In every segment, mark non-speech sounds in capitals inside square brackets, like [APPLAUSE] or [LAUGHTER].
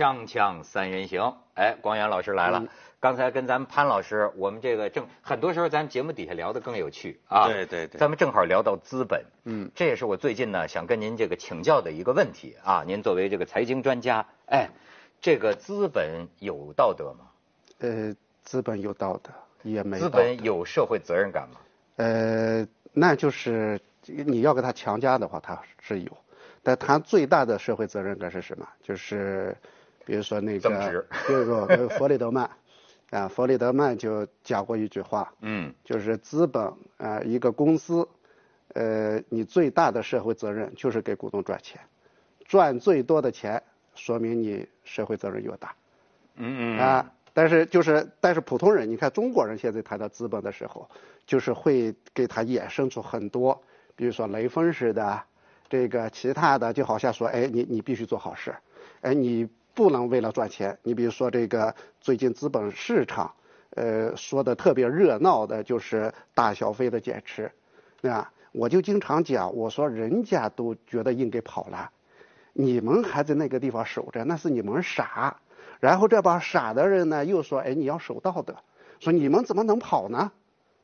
锵锵三人行，哎，光远老师来了。刚才跟咱们潘老师，我们这个正很多时候咱们节目底下聊的更有趣啊。对对对。咱们正好聊到资本，嗯，这也是我最近呢想跟您这个请教的一个问题啊。您作为这个财经专家，哎，这个资本有道德吗？呃，资本有道德，也没。资本有社会责任感吗？呃，那就是你要给他强加的话，他是有。但他最大的社会责任感是什么？就是，比如说那个，比如说弗里德曼，啊，弗里德曼就讲过一句话，嗯，就是资本啊，一个公司，呃，你最大的社会责任就是给股东赚钱，赚最多的钱，说明你社会责任越大，嗯嗯啊，但是就是，但是普通人，你看中国人现在谈到资本的时候，就是会给他衍生出很多，比如说雷锋式的。这个其他的就好像说，哎，你你必须做好事，哎，你不能为了赚钱。你比如说这个最近资本市场，呃，说的特别热闹的就是大消费的减持，对吧，我就经常讲，我说人家都觉得应该跑了，你们还在那个地方守着，那是你们傻。然后这帮傻的人呢，又说，哎，你要守道德，说你们怎么能跑呢？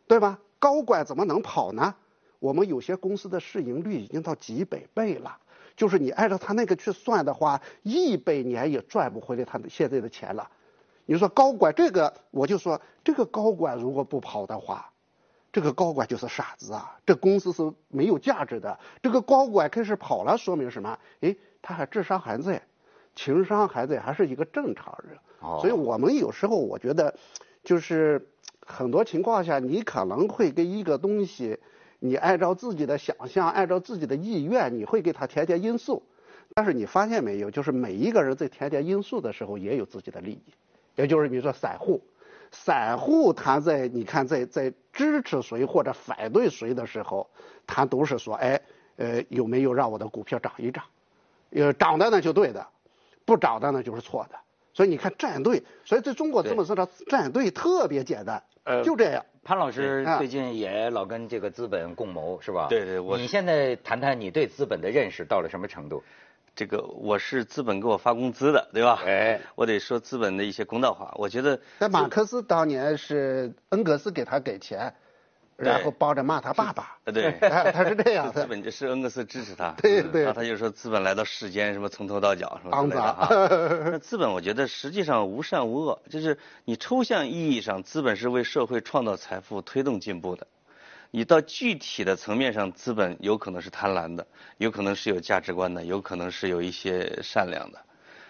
对吧？高管怎么能跑呢？我们有些公司的市盈率已经到几百倍了，就是你按照他那个去算的话，一百年也赚不回来他的现在的钱了。你说高管这个，我就说这个高管如果不跑的话，这个高管就是傻子啊，这公司是没有价值的。这个高管开始跑了，说明什么？哎，他还智商还在，情商还在，还是一个正常人。所以我们有时候我觉得，就是很多情况下，你可能会跟一个东西。你按照自己的想象，按照自己的意愿，你会给他添加因素。但是你发现没有，就是每一个人在添加因素的时候，也有自己的利益。也就是比如说散户，散户他在你看在在支持谁或者反对谁的时候，他都是说，哎，呃，有没有让我的股票涨一涨？呃，涨的呢就对的，不涨的呢就是错的。所以你看站队，所以在中国资本市场站队特别简单，呃，就这样。潘老师最近也老跟这个资本共谋，是吧？对对，我。你现在谈谈你对资本的认识到了什么程度？这个我是资本给我发工资的，对吧？哎，我得说资本的一些公道话。我觉得，在马克思当年是恩格斯给他给钱。然后帮着骂他爸爸，[LAUGHS] 对，他是这样的。[LAUGHS] 资本就是恩格斯支持他，[LAUGHS] 对对。然后他就说资本来到世间什么从头到脚什么肮脏。那资本我觉得实际上无善无恶，就是你抽象意义上资本是为社会创造财富、推动进步的。你到具体的层面上，资本有可能是贪婪的，有可能是有价值观的，有可能是有一些善良的。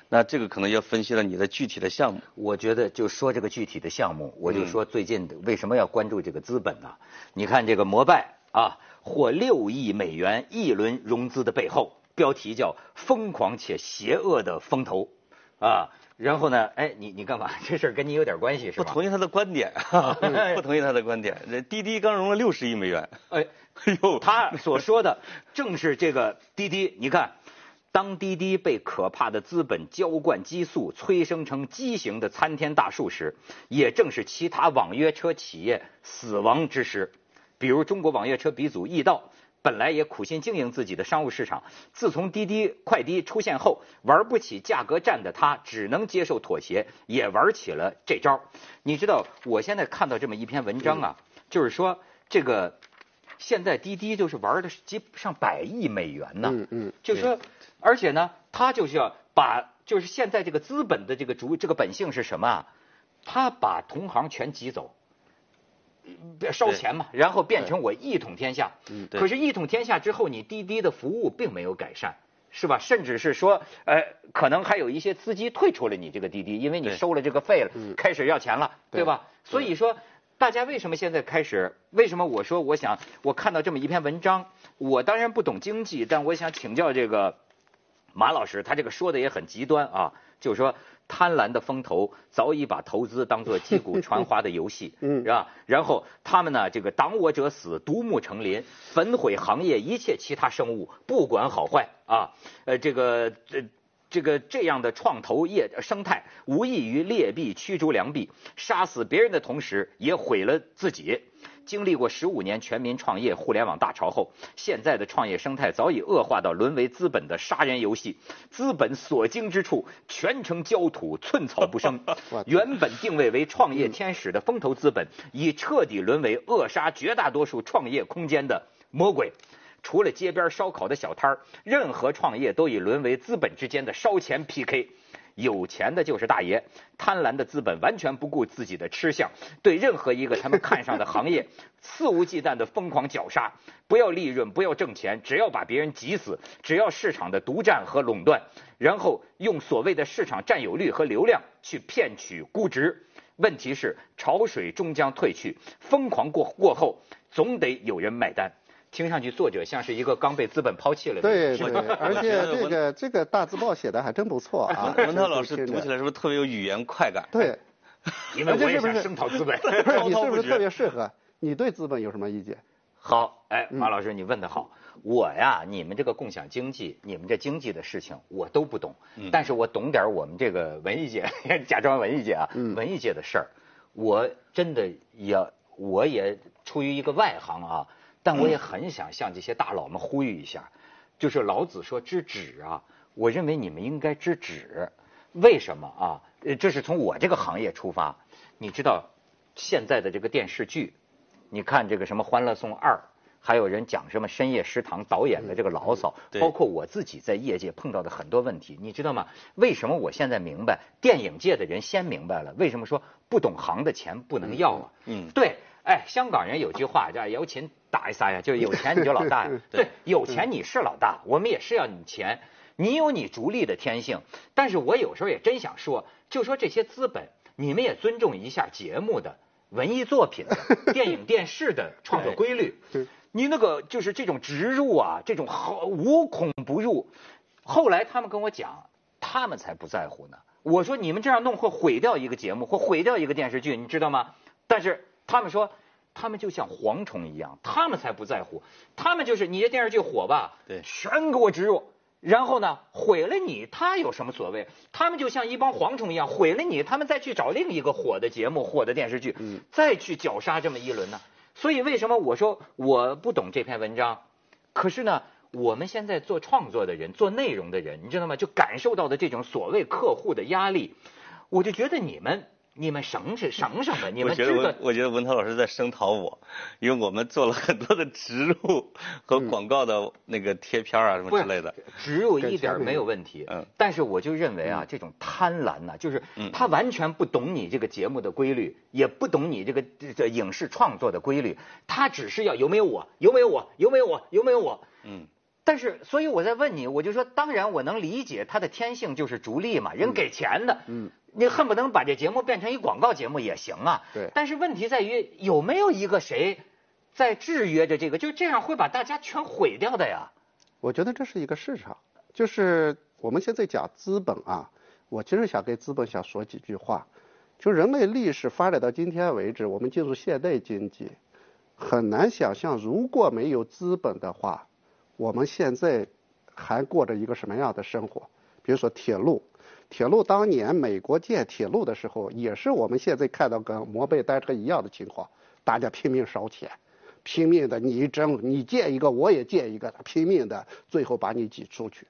那这个可能要分析了你的具体的项目。我觉得就说这个具体的项目，我就说最近为什么要关注这个资本呢？你看这个摩拜啊，获六亿美元一轮融资的背后，标题叫“疯狂且邪恶的风投”，啊，然后呢，哎，你你干嘛？[LAUGHS] 这事儿跟你有点关系是吧？不同意他的观点，[LAUGHS] 不同意他的观点。这滴滴刚融了六十亿美元，哎，哎呦，他所说的正是这个滴滴，你看。当滴滴被可怕的资本浇灌激素，催生成畸形的参天大树时，也正是其他网约车企业死亡之时。比如中国网约车鼻祖易到，本来也苦心经营自己的商务市场，自从滴滴快滴出现后，玩不起价格战的他，只能接受妥协，也玩起了这招。你知道，我现在看到这么一篇文章啊，就是说这个现在滴滴就是玩的是几上百亿美元呢，嗯嗯，就说。而且呢，他就是要把，就是现在这个资本的这个主这个本性是什么啊？他把同行全挤走，烧钱嘛，然后变成我一统天下。嗯，可是，一统天下之后，你滴滴的服务并没有改善，是吧？甚至是说，呃，可能还有一些司机退出了你这个滴滴，因为你收了这个费了，开始要钱了，对吧？所以说，大家为什么现在开始？为什么我说我想我看到这么一篇文章？我当然不懂经济，但我想请教这个。马老师，他这个说的也很极端啊，就是说贪婪的风投早已把投资当做击鼓传花的游戏，[LAUGHS] 嗯，是吧？然后他们呢，这个挡我者死，独木成林，焚毁行业一切其他生物，不管好坏啊，呃，这个这这个这样的创投业生态，无异于劣币驱逐良币，杀死别人的同时也毁了自己。经历过十五年全民创业、互联网大潮后，现在的创业生态早已恶化到沦为资本的杀人游戏，资本所经之处，全城焦土，寸草不生。[LAUGHS] 原本定位为创业天使的风投资本，已彻底沦为扼杀绝大多数创业空间的魔鬼。除了街边烧烤的小摊儿，任何创业都已沦为资本之间的烧钱 PK。有钱的就是大爷，贪婪的资本完全不顾自己的吃相，对任何一个他们看上的行业肆无忌惮的疯狂绞杀。不要利润，不要挣钱，只要把别人挤死，只要市场的独占和垄断，然后用所谓的市场占有率和流量去骗取估值。问题是潮水终将退去，疯狂过过后，总得有人买单。听上去作者像是一个刚被资本抛弃了的对对，而且这个这个大字报写的还真不错啊。文涛老师读起来是不是特别有语言快感？对，[LAUGHS] 因为我也想声讨资本。[LAUGHS] 你是不是特别适合？你对资本有什么意见？好，哎，马老师你问的好。我呀，你们这个共享经济，你们这经济的事情我都不懂，但是我懂点我们这个文艺界，[LAUGHS] 假装文艺界啊，文艺界的事儿，我真的也，我也出于一个外行啊。但我也很想向这些大佬们呼吁一下，就是老子说知止啊，我认为你们应该知止。为什么啊？呃，这是从我这个行业出发。你知道现在的这个电视剧，你看这个什么《欢乐颂二》，还有人讲什么深夜食堂导演的这个牢骚，包括我自己在业界碰到的很多问题，你知道吗？为什么我现在明白？电影界的人先明白了，为什么说不懂行的钱不能要啊？嗯，对。哎，香港人有句话叫“有钱打一撒呀”，就是有钱你就老大呀。[LAUGHS] 对，有钱你是老大，我们也是要你钱。你有你逐利的天性，但是我有时候也真想说，就说这些资本，你们也尊重一下节目的文艺作品、电影 [LAUGHS] 电视的创作规律。你那个就是这种植入啊，这种好无孔不入。后来他们跟我讲，他们才不在乎呢。我说你们这样弄会毁掉一个节目，会毁掉一个电视剧，你知道吗？但是。他们说，他们就像蝗虫一样，他们才不在乎。他们就是你这电视剧火吧，对，全给我植入，然后呢，毁了你，他有什么所谓？他们就像一帮蝗虫一样，毁了你，他们再去找另一个火的节目、火的电视剧，再去绞杀这么一轮呢。所以为什么我说我不懂这篇文章？可是呢，我们现在做创作的人、做内容的人，你知道吗？就感受到的这种所谓客户的压力，我就觉得你们。你们省省省省吧！你们我觉得文，我觉得文涛老师在声讨我，因为我们做了很多的植入和广告的那个贴片啊什么之类的。植入一点没有问题，嗯。但是我就认为啊，这种贪婪呢，就是他完全不懂你这个节目的规律，也不懂你这个这影视创作的规律，他只是要有没有我，有没有我，有没有我，有没有我，嗯。但是，所以我在问你，我就说，当然我能理解他的天性就是逐利嘛，人给钱的，嗯。你恨不能把这节目变成一广告节目也行啊。对。但是问题在于有没有一个谁在制约着这个？就这样会把大家全毁掉的呀。我觉得这是一个市场，就是我们现在讲资本啊，我其实想跟资本想说几句话。就人类历史发展到今天为止，我们进入现代经济，很难想象如果没有资本的话，我们现在还过着一个什么样的生活？比如说铁路。铁路当年美国建铁路的时候，也是我们现在看到跟摩拜单车一样的情况，大家拼命烧钱，拼命的你争你建一个我也建一个，拼命的最后把你挤出去。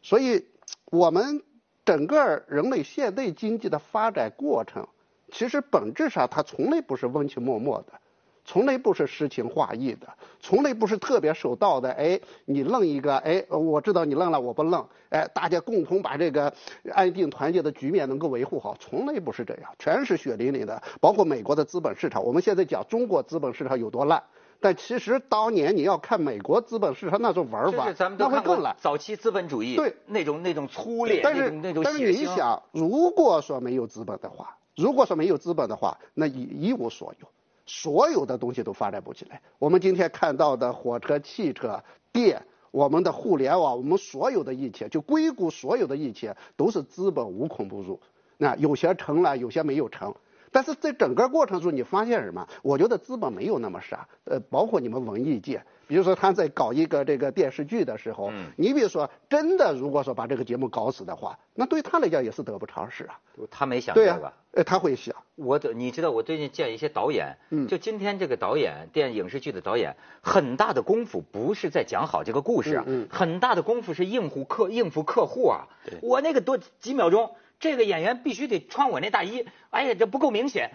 所以，我们整个人类现代经济的发展过程，其实本质上它从来不是温情脉脉的。从来不是诗情画意的，从来不是特别守道的。哎，你愣一个，哎，我知道你愣了，我不愣。哎，大家共同把这个安定团结的局面能够维护好，从来不是这样，全是血淋淋的。包括美国的资本市场，我们现在讲中国资本市场有多烂，但其实当年你要看美国资本市场那种玩法，那会更烂。早期资本主义对那种那种粗劣，但是那种但是你想，如果说没有资本的话，如果说没有资本的话，那一一无所有。所有的东西都发展不起来。我们今天看到的火车、汽车、电，我们的互联网，我们所有的一切，就硅谷所有的一切，都是资本无孔不入。那有些成了，有些没有成。但是在整个过程中，你发现什么？我觉得资本没有那么傻，呃，包括你们文艺界，比如说他在搞一个这个电视剧的时候，你比如说真的如果说把这个节目搞死的话，那对他来讲也是得不偿失啊。他没想这个，呃，他会想。我的，你知道，我最近见一些导演，就今天这个导演，电影视剧的导演，很大的功夫不是在讲好这个故事啊，很大的功夫是应付客应付客户啊。我那个多几秒钟。这个演员必须得穿我那大衣，哎呀，这不够明显。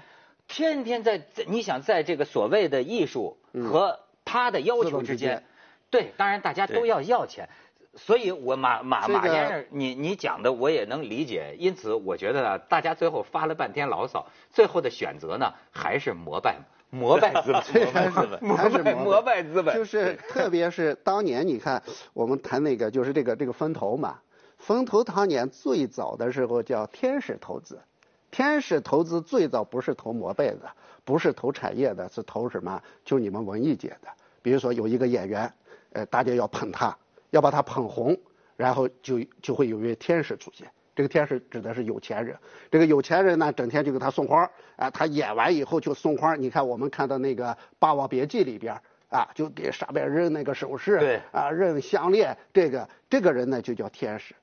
天天在在，你想在这个所谓的艺术和他的要求之间，对，当然大家都要要钱，所以我马马马先生，你你讲的我也能理解。因此，我觉得大家最后发了半天牢骚，最后的选择呢，还是膜拜膜拜资本，[LAUGHS] 还是膜拜 [LAUGHS] 资本。就是特别是当年你看我们谈那个，就是这个这个风投嘛。风投当年最早的时候叫天使投资，天使投资最早不是投摩拜的，不是投产业的，是投什么？就你们文艺界的。比如说有一个演员，呃，大家要捧他，要把他捧红，然后就就会有一位天使出现。这个天使指的是有钱人。这个有钱人呢，整天就给他送花，啊，他演完以后就送花。你看我们看到那个《霸王别姬》里边，啊，就给上面扔那个首饰，对，啊，扔项链。这个这个人呢，就叫天使。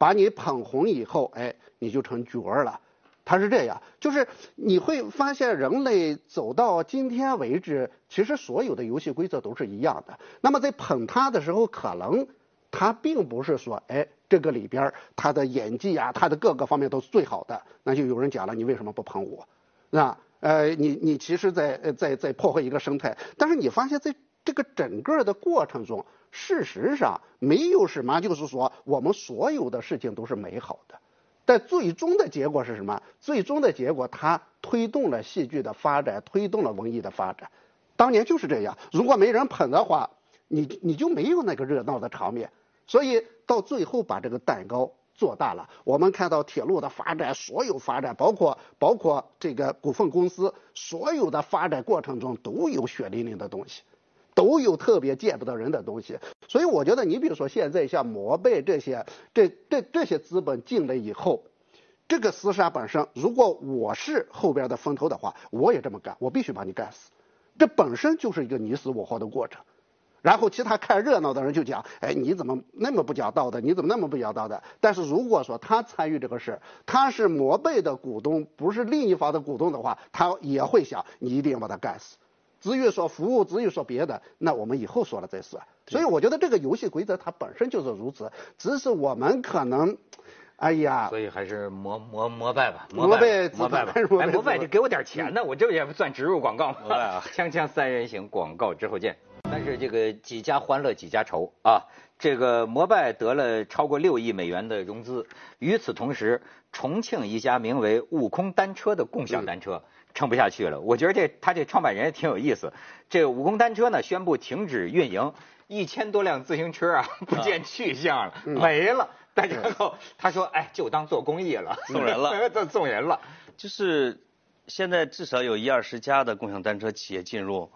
把你捧红以后，哎，你就成角儿了。他是这样，就是你会发现，人类走到今天为止，其实所有的游戏规则都是一样的。那么在捧他的时候，可能他并不是说，哎，这个里边他的演技啊，他的各个方面都是最好的。那就有人讲了，你为什么不捧我？那？呃，你你其实在在在破坏一个生态。但是你发现，在这个整个的过程中，事实上没有什么，就是说我们所有的事情都是美好的，但最终的结果是什么？最终的结果，它推动了戏剧的发展，推动了文艺的发展。当年就是这样，如果没人捧的话，你你就没有那个热闹的场面。所以到最后把这个蛋糕做大了。我们看到铁路的发展，所有发展，包括包括这个股份公司，所有的发展过程中都有血淋淋的东西。都有特别见不得人的东西，所以我觉得你比如说现在像摩拜这些，这这这些资本进来以后，这个厮杀本身，如果我是后边的风投的话，我也这么干，我必须把你干死，这本身就是一个你死我活的过程。然后其他看热闹的人就讲，哎，你怎么那么不讲道德？你怎么那么不讲道德？但是如果说他参与这个事，他是摩拜的股东，不是另一方的股东的话，他也会想，你一定要把他干死。至于说服务，至于说别的，那我们以后说了再说。所以我觉得这个游戏规则它本身就是如此，只是我们可能，哎呀，所以还是膜膜膜拜吧，膜拜膜拜吧，哎，膜拜就给我点钱呢，我这也不算植入广告吗？锵锵 [LAUGHS] 三人行，广告之后见。但是这个几家欢乐几家愁啊，这个摩拜得了超过六亿美元的融资，与此同时，重庆一家名为悟空单车的共享单车。撑不下去了，我觉得这他这创办人也挺有意思。这个武功单车呢宣布停止运营，一千多辆自行车啊不见去向了，没了。然后他说：“哎，就当做公益了，送人了，[LAUGHS] 这送人了。”就是现在至少有一二十家的共享单车企业进入。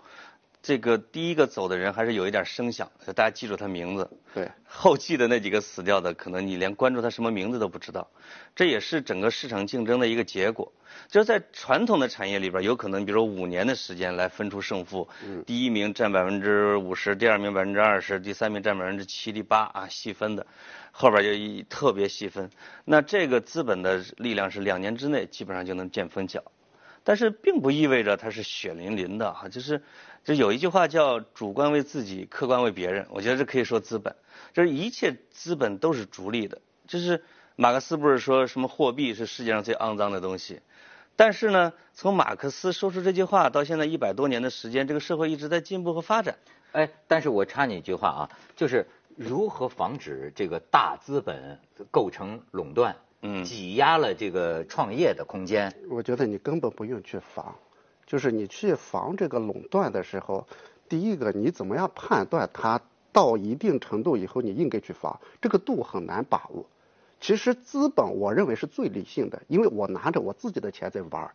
这个第一个走的人还是有一点声响，大家记住他名字。对，[LAUGHS] 后继的那几个死掉的，可能你连关注他什么名字都不知道。这也是整个市场竞争的一个结果。就是在传统的产业里边，有可能比如说五年的时间来分出胜负，第一名占百分之五十，第二名百分之二十，第三名占百分之七、第八啊，细分的，后边就特别细分。那这个资本的力量是两年之内基本上就能见分晓，但是并不意味着它是血淋淋的哈，就是。就有一句话叫“主观为自己，客观为别人”。我觉得这可以说资本，就是一切资本都是逐利的。就是马克思不是说什么货币是世界上最肮脏的东西，但是呢，从马克思说出这句话到现在一百多年的时间，这个社会一直在进步和发展。哎，但是我插你一句话啊，就是如何防止这个大资本构成垄断，嗯，挤压了这个创业的空间？我觉得你根本不用去防。就是你去防这个垄断的时候，第一个你怎么样判断它到一定程度以后你应该去防，这个度很难把握。其实资本我认为是最理性的，因为我拿着我自己的钱在玩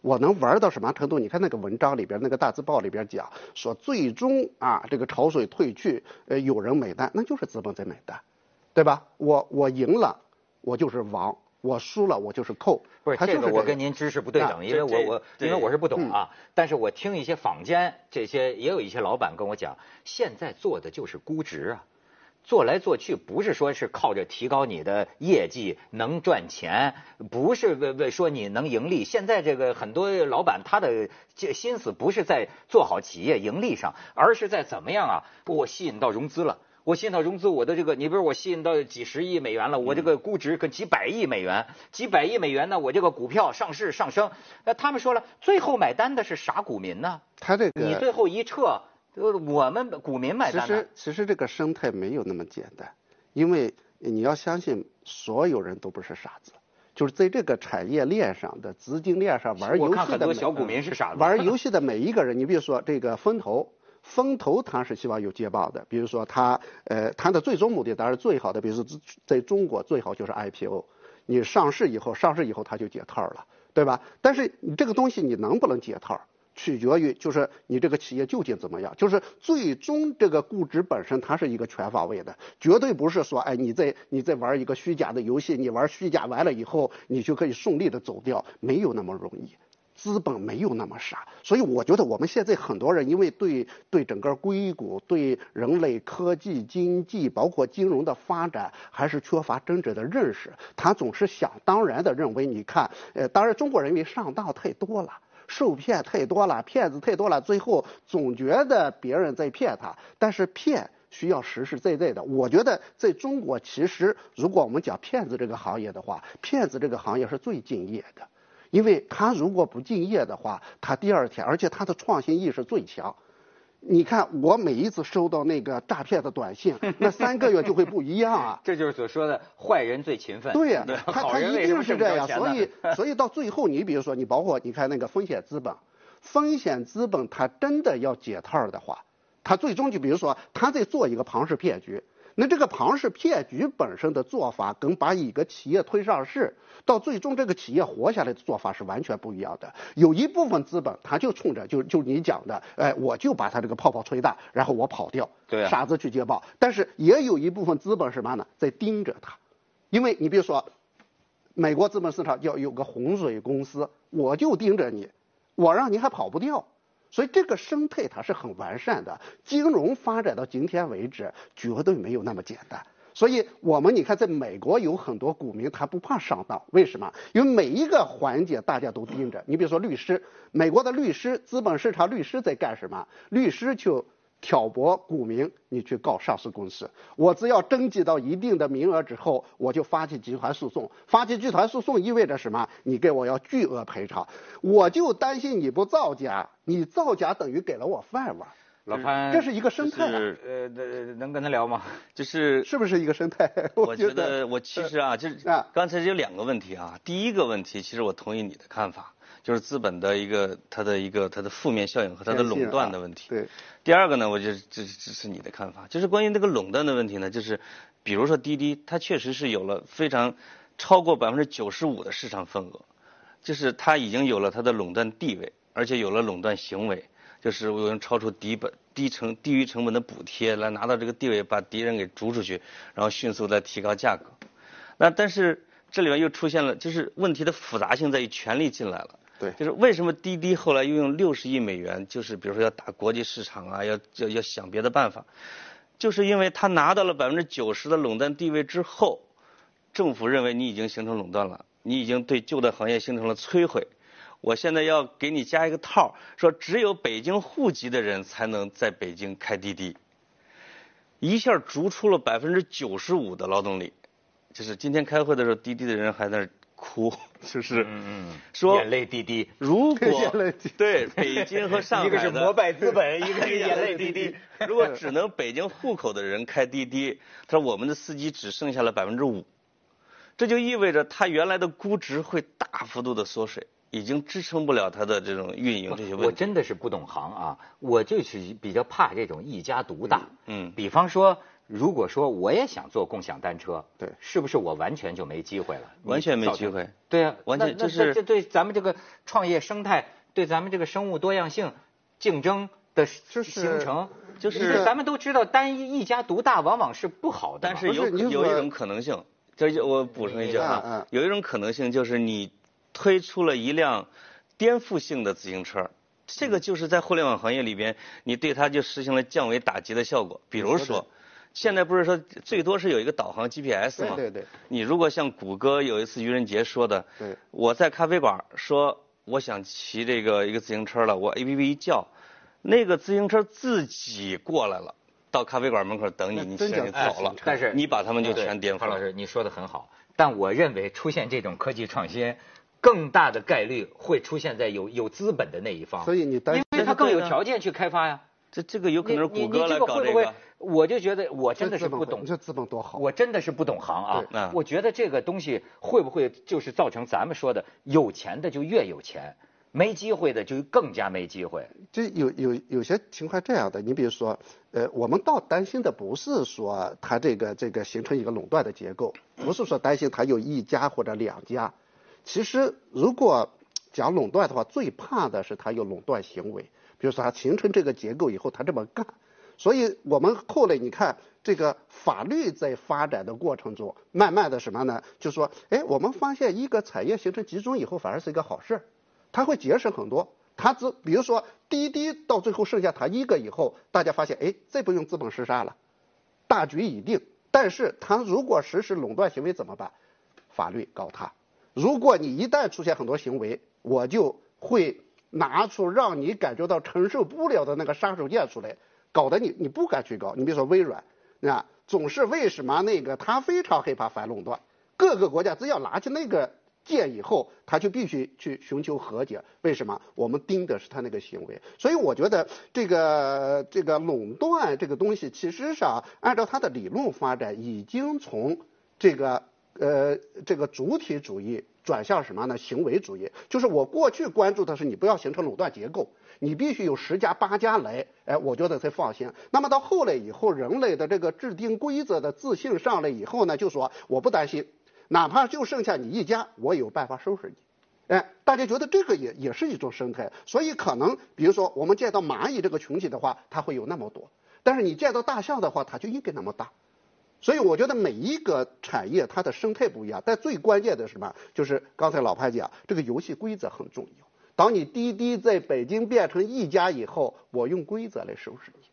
我能玩到什么程度？你看那个文章里边那个大字报里边讲说，最终啊这个潮水退去，呃有人买单，那就是资本在买单，对吧？我我赢了，我就是王。我输了我就是扣。不是这个，我跟您知识不对等，因为我我因为我是不懂啊。但是我听一些坊间这些也有一些老板跟我讲，现在做的就是估值啊。做来做去，不是说是靠着提高你的业绩能赚钱，不是为为说你能盈利。现在这个很多老板他的这心思不是在做好企业盈利上，而是在怎么样啊？我吸引到融资了，我吸引到融资，我的这个，你比如我吸引到几十亿美元了，我这个估值跟几百亿美元，几百亿美元呢，我这个股票上市上升。那他们说了，最后买单的是啥股民呢？他这个你最后一撤。我们股民买单。其实其实这个生态没有那么简单，因为你要相信所有人都不是傻子，就是在这个产业链上的资金链上玩游戏的小股民是傻子。玩游戏的每一个人，你比如说这个风投，风投他是希望有捷报的，比如说他呃他的最终目的当然最好的，比如说在中国最好就是 IPO，你上市以后上市以后他就解套了，对吧？但是你这个东西你能不能解套？取决于就是你这个企业究竟怎么样，就是最终这个估值本身它是一个全方位的，绝对不是说哎你在你在玩一个虚假的游戏，你玩虚假完了以后你就可以顺利的走掉，没有那么容易，资本没有那么傻，所以我觉得我们现在很多人因为对对整个硅谷、对人类科技、经济包括金融的发展还是缺乏真正的认识，他总是想当然的认为你看，呃，当然中国人民上当太多了。受骗太多了，骗子太多了，最后总觉得别人在骗他。但是骗需要实实在在的。我觉得在中国，其实如果我们讲骗子这个行业的话，骗子这个行业是最敬业的，因为他如果不敬业的话，他第二天，而且他的创新意识最强。你看，我每一次收到那个诈骗的短信，[LAUGHS] 那三个月就会不一样啊。这就是所说的坏人最勤奋。对呀，他他一定是这样，所以所以到最后，你比如说，你包括你看那个风险资本，风险资本他真的要解套的话，他最终就比如说他在做一个庞氏骗局。那这个庞氏骗局本身的做法，跟把一个企业推上市，到最终这个企业活下来的做法是完全不一样的。有一部分资本，他就冲着就就你讲的，哎，我就把他这个泡泡吹大，然后我跑掉，对，傻子去接报。但是也有一部分资本什么呢，在盯着他，因为你比如说，美国资本市场要有个洪水公司，我就盯着你，我让你还跑不掉。所以这个生态它是很完善的，金融发展到今天为止绝对没有那么简单。所以我们你看，在美国有很多股民他不怕上当，为什么？因为每一个环节大家都盯着。你比如说律师，美国的律师，资本市场律师在干什么？律师就。挑拨股民，你去告上市公司。我只要征集到一定的名额之后，我就发起集团诉讼。发起集团诉讼意味着什么？你给我要巨额赔偿。我就担心你不造假，你造假等于给了我饭碗。老潘，这是一个生态啊。呃，能跟他聊吗？就是是不是一个生态？[LAUGHS] 我觉得我其实啊，就是刚才有两个问题啊。第一个问题，其实我同意你的看法。就是资本的一个它的一个它的负面效应和它的垄断的问题。对。第二个呢，我觉得这这是你的看法，就是关于那个垄断的问题呢，就是比如说滴滴，它确实是有了非常超过百分之九十五的市场份额，就是它已经有了它的垄断地位，而且有了垄断行为，就是我用超出底本低成低于成本的补贴来拿到这个地位，把敌人给逐出去，然后迅速再提高价格。那但是这里面又出现了，就是问题的复杂性在于权力进来了。对，就是为什么滴滴后来又用六十亿美元，就是比如说要打国际市场啊，要要要想别的办法，就是因为他拿到了百分之九十的垄断地位之后，政府认为你已经形成垄断了，你已经对旧的行业形成了摧毁，我现在要给你加一个套，说只有北京户籍的人才能在北京开滴滴，一下逐出了百分之九十五的劳动力，就是今天开会的时候，滴滴的人还在那。哭，[LAUGHS] 就是嗯嗯，说眼泪滴滴。如果 [LAUGHS] 对北京和上海，一个是摩拜资本，[LAUGHS] 一个是眼泪滴滴。如果只能北京户口的人开滴滴，他说我们的司机只剩下了百分之五，这就意味着他原来的估值会大幅度的缩水，已经支撑不了他的这种运营这些问题。我真的是不懂行啊，我就是比较怕这种一家独大。嗯，比方说。如果说我也想做共享单车，对，是不是我完全就没机会了？完全没机会。对啊，完全就是这对咱们这个创业生态，对咱们这个生物多样性竞争的形成，就是咱们都知道，单一一家独大往往是不好的。但是有有一种可能性，这我补充一句啊，有一种可能性就是你推出了一辆颠覆性的自行车，这个就是在互联网行业里边，你对它就实行了降维打击的效果。比如说，现在不是说最多是有一个导航 GPS 吗？对对对。你如果像谷歌有一次愚人节说的，我在咖啡馆说我想骑这个一个自行车了，我 APP 一叫，那个自行车自己过来了。到咖啡馆门口等你，你先走了。但是你把他们就全颠覆了。潘老师，你说的很好，但我认为出现这种科技创新，更大的概率会出现在有有资本的那一方。所以你担心，因为他更有条件去开发呀。这这个有可能是谷歌来搞这个。我就觉得我真的是不懂，这资本多好。我真的是不懂行啊。我觉得这个东西会不会就是造成咱们说的有钱的就越有钱？没机会的就更加没机会。就有有有些情况这样的，你比如说，呃，我们倒担心的不是说它这个这个形成一个垄断的结构，不是说担心它有一家或者两家。其实如果讲垄断的话，最怕的是它有垄断行为，比如说它形成这个结构以后，它这么干。所以我们后来你看这个法律在发展的过程中，慢慢的什么呢？就说，哎，我们发现一个产业形成集中以后，反而是一个好事儿。它会节省很多，它只比如说滴滴到最后剩下它一个以后，大家发现哎，这不用资本厮杀了，大局已定。但是它如果实施垄断行为怎么办？法律告他。如果你一旦出现很多行为，我就会拿出让你感觉到承受不了的那个杀手锏出来，搞得你你不敢去搞。你比如说微软，啊，总是为什么那个他非常害怕反垄断，各个国家只要拿起那个。剑以后，他就必须去寻求和解。为什么？我们盯的是他那个行为。所以我觉得这个这个垄断这个东西，其实上按照它的理论发展，已经从这个呃这个主体主义转向什么呢？行为主义。就是我过去关注的是你不要形成垄断结构，你必须有十家八家来，哎，我觉得才放心。那么到后来以后，人类的这个制定规则的自信上来以后呢，就说我不担心。哪怕就剩下你一家，我有办法收拾你。哎，大家觉得这个也也是一种生态，所以可能比如说我们见到蚂蚁这个群体的话，它会有那么多，但是你见到大象的话，它就应该那么大。所以我觉得每一个产业它的生态不一样，但最关键的是什么？就是刚才老潘讲，这个游戏规则很重要。当你滴滴在北京变成一家以后，我用规则来收拾你。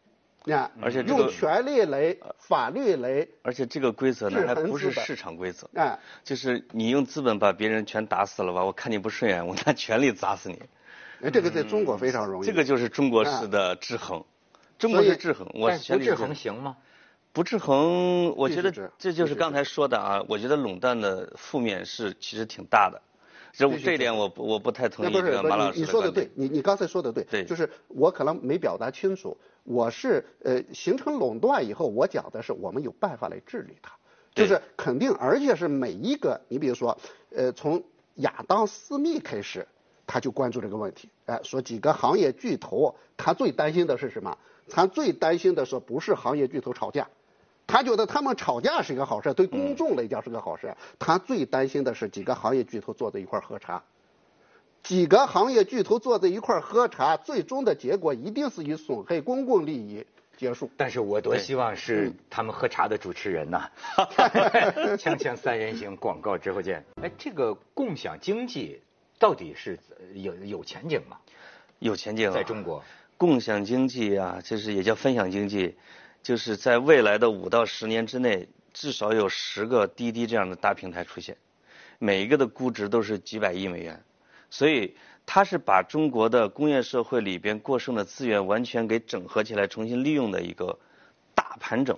啊，而且用权力来、法律来，而且这个规则呢，还不是市场规则，啊，就是你用资本把别人全打死了吧？我看你不顺眼，我拿权力砸死你。哎，这个在中国非常容易。这个就是中国式的制衡，中国式制衡。我不制衡行吗？不制衡，我觉得这就是刚才说的啊。我觉得垄断的负面是其实挺大的。这这点我我不太同意这个马老师你说的对，你你刚才说的对，对，就是我可能没表达清楚。我是呃形成垄断以后，我讲的是我们有办法来治理它，就是肯定，而且是每一个，你比如说，呃，从亚当斯密开始，他就关注这个问题，哎，说几个行业巨头，他最担心的是什么？他最担心的是不是行业巨头吵架，他觉得他们吵架是一个好事，对公众来讲是个好事，他最担心的是几个行业巨头坐在一块喝茶。几个行业巨头坐在一块喝茶，最终的结果一定是以损害公共利益结束。但是我多希望是他们喝茶的主持人呐！[LAUGHS] 锵锵三人行，广告之后见。哎，这个共享经济到底是有有前景吗？有前景，在中国，共享经济啊，就是也叫分享经济，就是在未来的五到十年之内，至少有十个滴滴这样的大平台出现，每一个的估值都是几百亿美元。所以，它是把中国的工业社会里边过剩的资源完全给整合起来，重新利用的一个大盘整，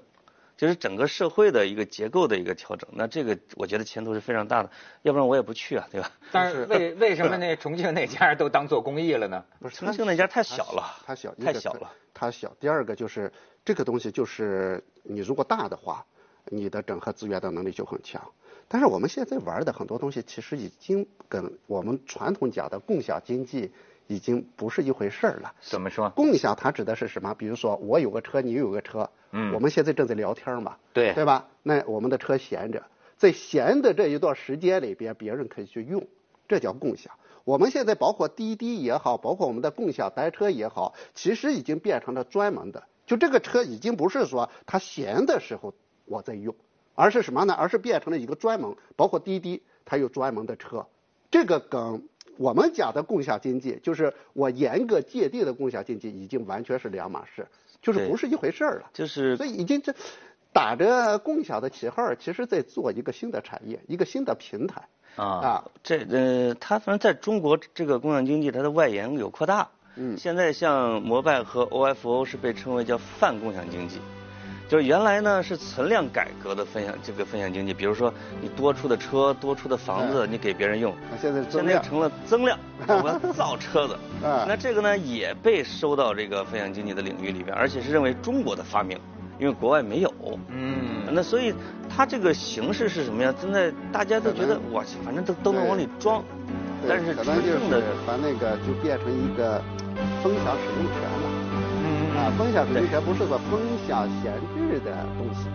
就是整个社会的一个结构的一个调整。那这个我觉得前途是非常大的，要不然我也不去啊，对吧？[LAUGHS] 但是为为什么那重庆那家都当做公益了呢？不是重庆那家太小了，它小，太小了，它小。第二个就是这个东西，就是你如果大的话，你的整合资源的能力就很强。但是我们现在玩的很多东西，其实已经跟我们传统讲的共享经济已经不是一回事儿了。怎么说？共享它指的是什么？比如说我有个车，你有个车，嗯，我们现在正在聊天嘛，对，对吧？那我们的车闲着，在闲的这一段时间里边，别人可以去用，这叫共享。我们现在包括滴滴也好，包括我们的共享单车也好，其实已经变成了专门的，就这个车已经不是说它闲的时候我在用。而是什么呢？而是变成了一个专门，包括滴滴，它有专门的车。这个跟我们讲的共享经济，就是我严格界定的共享经济，已经完全是两码事，就是不是一回事儿了。就是所以已经这打着共享的旗号，其实在做一个新的产业，一个新的平台啊。这呃，它反正在中国这个共享经济，它的外延有扩大。嗯。现在像摩拜和 OFO 是被称为叫泛共享经济。就是原来呢是存量改革的分享这个分享经济，比如说你多出的车、多出的房子，你给别人用。现在现在成了增量，[LAUGHS] 我们造车子。那这个呢也被收到这个分享经济的领域里边，而且是认为中国的发明，因为国外没有。嗯。那所以它这个形式是什么呀？现在大家都觉得我去，反正都都能往里装。但是真正的把那个就变成一个分享使用权了。啊，分享使用权不是个分享闲置的东西。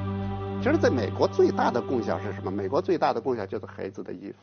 其实，在美国最大的共享是什么？美国最大的共享就是孩子的衣服。